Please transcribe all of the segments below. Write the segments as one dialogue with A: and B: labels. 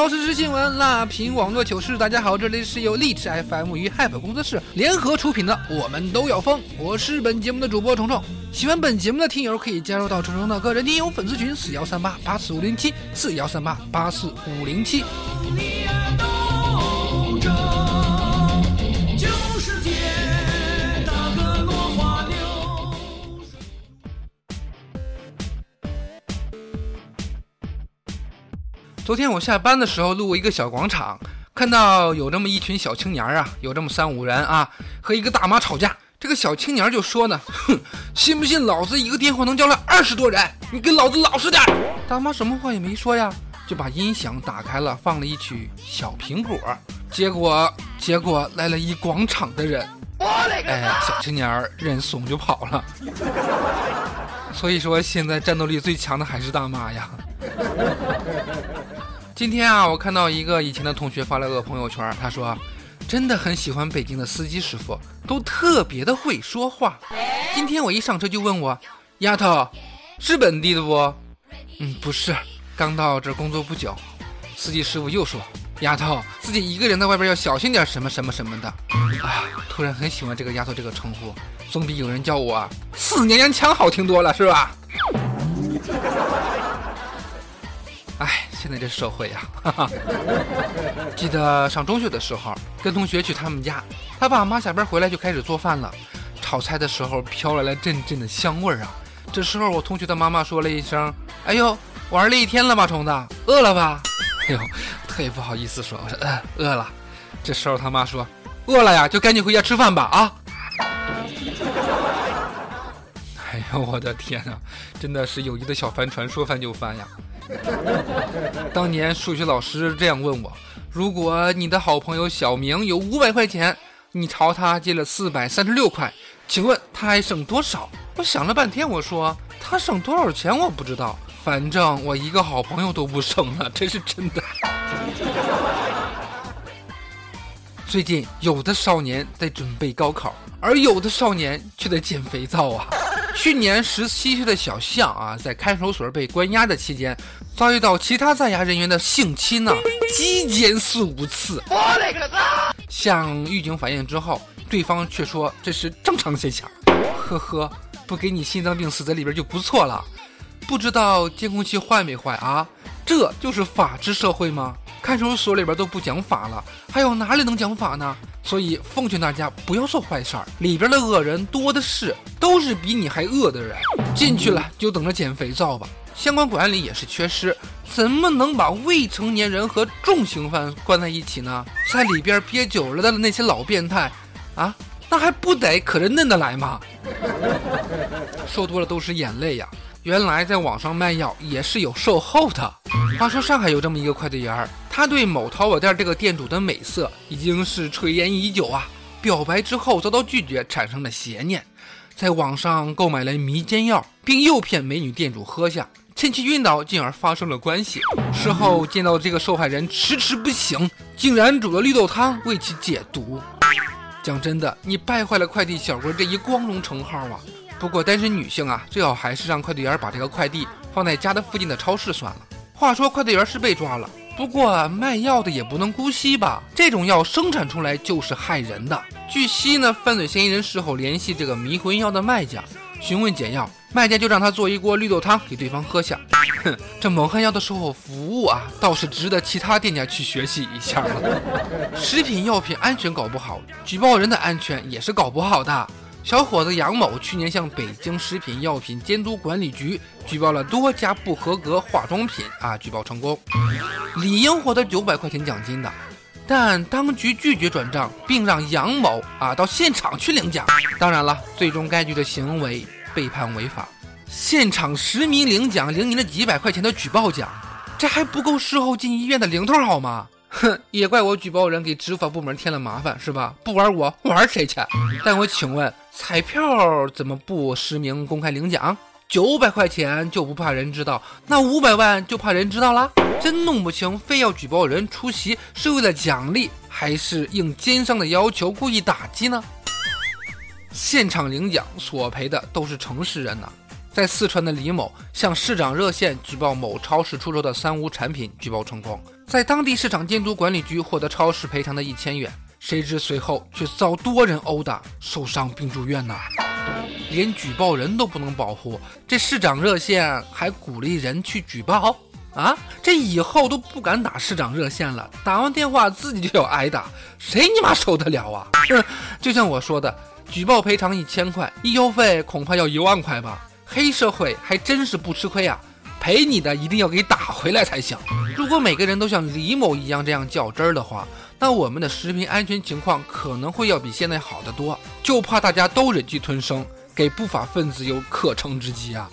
A: 槽时事新闻，辣评网络糗事。大家好，这里是由荔枝 FM 与 Hype 工作室联合出品的《我们都要疯》，我是本节目的主播虫虫。喜欢本节目的听友可以加入到虫虫的个人听友粉丝群：四幺三八八四五零七四幺三八八四五零七。昨天我下班的时候路过一个小广场，看到有这么一群小青年啊，有这么三五人啊，和一个大妈吵架。这个小青年就说呢：“ 哼，信不信老子一个电话能叫来二十多人？你给老子老实点！”大妈什么话也没说呀，就把音响打开了，放了一曲《小苹果》。结果，结果来了一广场的人，哎，小青年认怂就跑了。所以说，现在战斗力最强的还是大妈呀。今天啊，我看到一个以前的同学发了个朋友圈，他说，真的很喜欢北京的司机师傅，都特别的会说话。今天我一上车就问我，丫头，是本地的不？嗯，不是，刚到这工作不久。司机师傅又说，丫头，自己一个人在外边要小心点，什么什么什么的。啊，突然很喜欢这个丫头这个称呼，总比有人叫我四娘娘腔好听多了，是吧？现在这社会呀，哈哈。记得上中学的时候，跟同学去他们家，他爸妈下班回来就开始做饭了。炒菜的时候飘来了阵阵的香味儿啊。这时候我同学的妈妈说了一声：“哎呦，玩了一天了吧，虫子，饿了吧？”哎呦，特别不好意思说，我说：“嗯，饿了。”这时候他妈说：“饿了呀，就赶紧回家吃饭吧啊！” 哎呦，我的天啊，真的是友谊的小帆船，说翻就翻呀。当年数学老师这样问我：“如果你的好朋友小明有五百块钱，你朝他借了四百三十六块，请问他还剩多少？”我想了半天，我说：“他剩多少钱我不知道，反正我一个好朋友都不剩了，这是真的。”最近有的少年在准备高考，而有的少年却在捡肥皂啊。去年十七岁的小象啊，在看守所被关押的期间，遭遇到其他在押人员的性侵呢，极奸四五次。我勒个擦！向狱警反映之后，对方却说这是正常现象。呵呵，不给你心脏病死在里边就不错了。不知道监控器坏没坏啊？这就是法治社会吗？看守所里边都不讲法了，还有哪里能讲法呢？所以奉劝大家不要做坏事儿，里边的恶人多的是，都是比你还恶的人。进去了就等着捡肥皂吧。相关管理也是缺失，怎么能把未成年人和重刑犯关在一起呢？在里边憋久了的那些老变态，啊，那还不得可着嫩的来吗？说多了都是眼泪呀。原来在网上卖药也是有售后的。话说上海有这么一个快递员，他对某淘宝店这个店主的美色已经是垂涎已久啊。表白之后遭到拒绝，产生了邪念，在网上购买了迷奸药，并诱骗美女店主喝下，趁其晕倒，进而发生了关系。事后见到这个受害人迟迟不醒，竟然煮了绿豆汤为其解毒。讲真的，你败坏了快递小哥这一光荣称号啊！不过单身女性啊，最好还是让快递员把这个快递放在家的附近的超市算了。话说快递员是被抓了，不过卖药的也不能姑息吧？这种药生产出来就是害人的。据悉呢，犯罪嫌疑人事后联系这个迷魂药的卖家，询问解药，卖家就让他做一锅绿豆汤给对方喝下。哼，这蒙汗药的售后服务啊，倒是值得其他店家去学习一下了。食品药品安全搞不好，举报人的安全也是搞不好的。小伙子杨某去年向北京食品药品监督管理局举报了多家不合格化妆品啊，举报成功，理应获得九百块钱奖金的，但当局拒绝转账，并让杨某啊到现场去领奖。当然了，最终该局的行为被判违法。现场实名领奖，领你那几百块钱的举报奖，这还不够事后进医院的零头好吗？哼，也怪我举报人给执法部门添了麻烦，是吧？不玩我 玩谁去？但我请问，彩票怎么不实名公开领奖？九百块钱就不怕人知道，那五百万就怕人知道啦？真弄不清，非要举报人出席是为了奖励，还是应奸商的要求故意打击呢？现场领奖索赔的都是诚实人呐。在四川的李某向市长热线举报某超市出售的三无产品，举报成功，在当地市场监督管理局获得超市赔偿的一千元。谁知随后却遭多人殴打，受伤并住院呐。连举报人都不能保护，这市长热线还鼓励人去举报啊？这以后都不敢打市长热线了，打完电话自己就要挨打，谁你妈受得了啊？就像我说的，举报赔偿一千块，医药费恐怕要一万块吧。黑社会还真是不吃亏啊，赔你的一定要给打回来才行。如果每个人都像李某一样这样较真儿的话，那我们的食品安全情况可能会要比现在好得多。就怕大家都忍气吞声，给不法分子有可乘之机啊！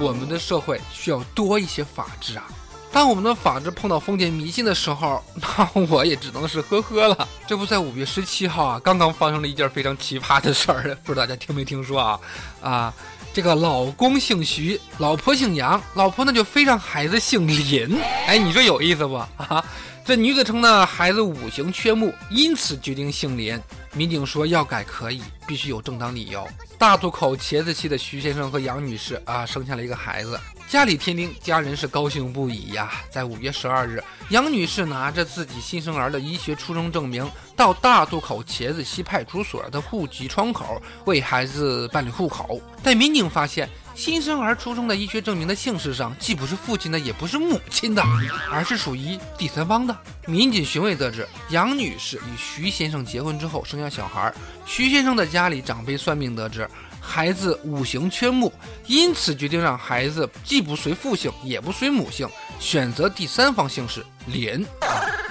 A: 我们的社会需要多一些法治啊！当我们的法治碰到封建迷信的时候，那我也只能是呵呵了。这不在五月十七号啊，刚刚发生了一件非常奇葩的事儿，不知道大家听没听说啊？啊，这个老公姓徐，老婆姓杨，老婆呢就非让孩子姓林。哎，你说有意思不？啊，这女子称呢孩子五行缺木，因此决定姓林。民警说要改可以，必须有正当理由。大渡口茄子溪的徐先生和杨女士啊，生下了一个孩子。家里添丁，家人是高兴不已呀。在五月十二日，杨女士拿着自己新生儿的医学出生证明，到大渡口茄子溪派出所的户籍窗口为孩子办理户口。但民警发现，新生儿出生的医学证明的姓氏上，既不是父亲的，也不是母亲的，而是属于第三方的。民警询问得知，杨女士与徐先生结婚之后生下小孩，徐先生的家里长辈算命得知。孩子五行缺木，因此决定让孩子既不随父姓，也不随母姓，选择第三方姓氏连。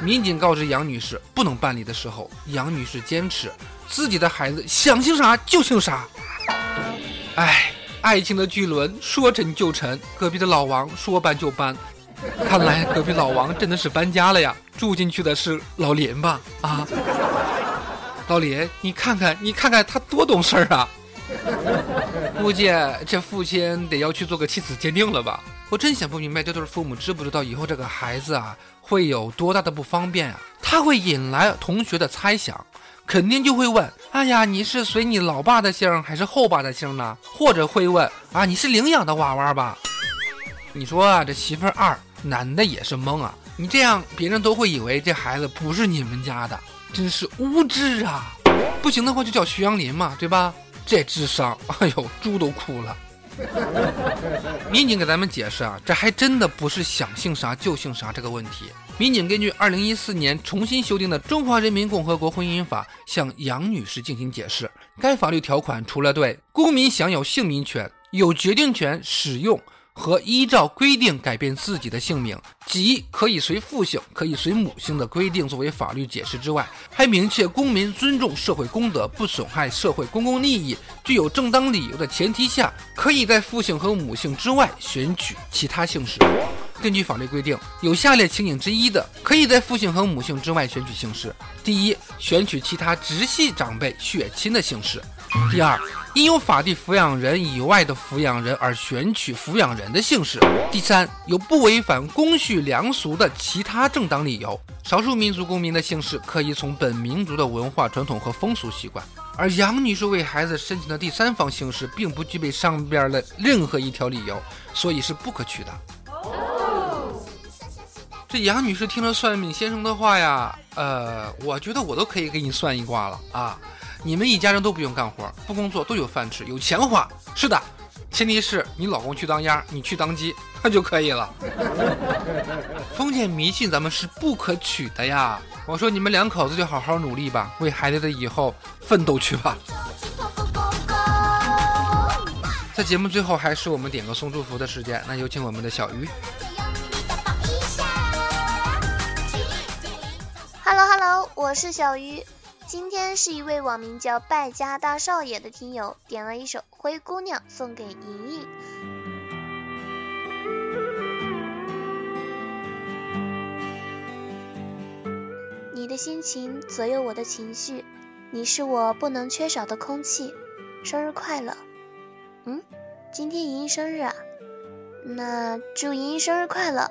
A: 民警告知杨女士不能办理的时候，杨女士坚持自己的孩子想姓啥就姓啥。哎，爱情的巨轮说沉就沉，隔壁的老王说搬就搬，看来隔壁老王真的是搬家了呀，住进去的是老连吧？啊，老连，你看看，你看看他多懂事儿啊！估计这父亲得要去做个亲子鉴定了吧？我真想不明白，这对父母知不知道以后这个孩子啊会有多大的不方便啊？他会引来同学的猜想，肯定就会问：哎呀，你是随你老爸的姓还是后爸的姓呢？或者会问：啊，你是领养的娃娃吧？你说啊，这媳妇二男的也是懵啊！你这样，别人都会以为这孩子不是你们家的，真是无知啊！不行的话就叫徐阳林嘛，对吧？这智商，哎呦，猪都哭了。民警给咱们解释啊，这还真的不是想姓啥就姓啥这个问题。民警根据二零一四年重新修订的《中华人民共和国婚姻法》向杨女士进行解释。该法律条款除了对公民享有姓名权、有决定权、使用。和依照规定改变自己的姓名，即可以随父姓、可以随母姓的规定作为法律解释之外，还明确公民尊重社会公德、不损害社会公共利益、具有正当理由的前提下，可以在父姓和母姓之外选取其他姓氏。根据法律规定，有下列情景之一的，可以在父姓和母姓之外选取姓氏：第一，选取其他直系长辈血亲的姓氏。第二，因有法定抚养人以外的抚养人而选取抚养人的姓氏。第三，有不违反公序良俗的其他正当理由，少数民族公民的姓氏可以从本民族的文化传统和风俗习惯。而杨女士为孩子申请的第三方姓氏，并不具备上边的任何一条理由，所以是不可取的。这杨女士听了算命先生的话呀，呃，我觉得我都可以给你算一卦了啊。你们一家人都不用干活，不工作都有饭吃，有钱花。是的，前提是你老公去当鸭，你去当鸡，那就可以了。封建迷信咱们是不可取的呀！我说你们两口子就好好努力吧，为孩子的以后奋斗去吧。在节目最后，还是我们点个送祝福的时间，那有请我们的小鱼。
B: Hello Hello，我是小鱼。今天是一位网名叫败家大少爷的听友点了一首《灰姑娘》送给莹莹。你的心情左右我的情绪，你是我不能缺少的空气。生日快乐！嗯，今天莹莹生日啊，那祝莹莹生日快乐。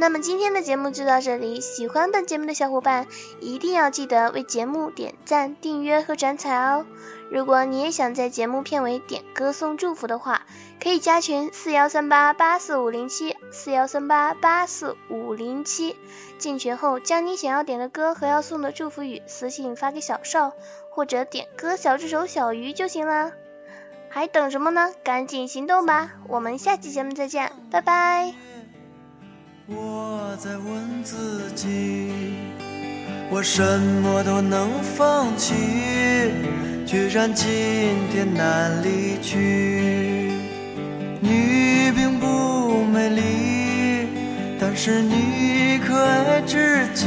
B: 那么今天的节目就到这里，喜欢本节目的小伙伴一定要记得为节目点赞、订阅和转采哦。如果你也想在节目片尾点歌送祝福的话，可以加群四幺三八八四五零七四幺三八八四五零七。进群后，将你想要点的歌和要送的祝福语私信发给小邵，或者点歌小助手小鱼就行了。还等什么呢？赶紧行动吧！我们下期节目再见，拜拜。
C: 我在问自己，我什么都能放弃，居然今天难离去。你并不美丽，但是你可爱至极。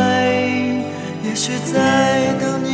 C: 也许在等你。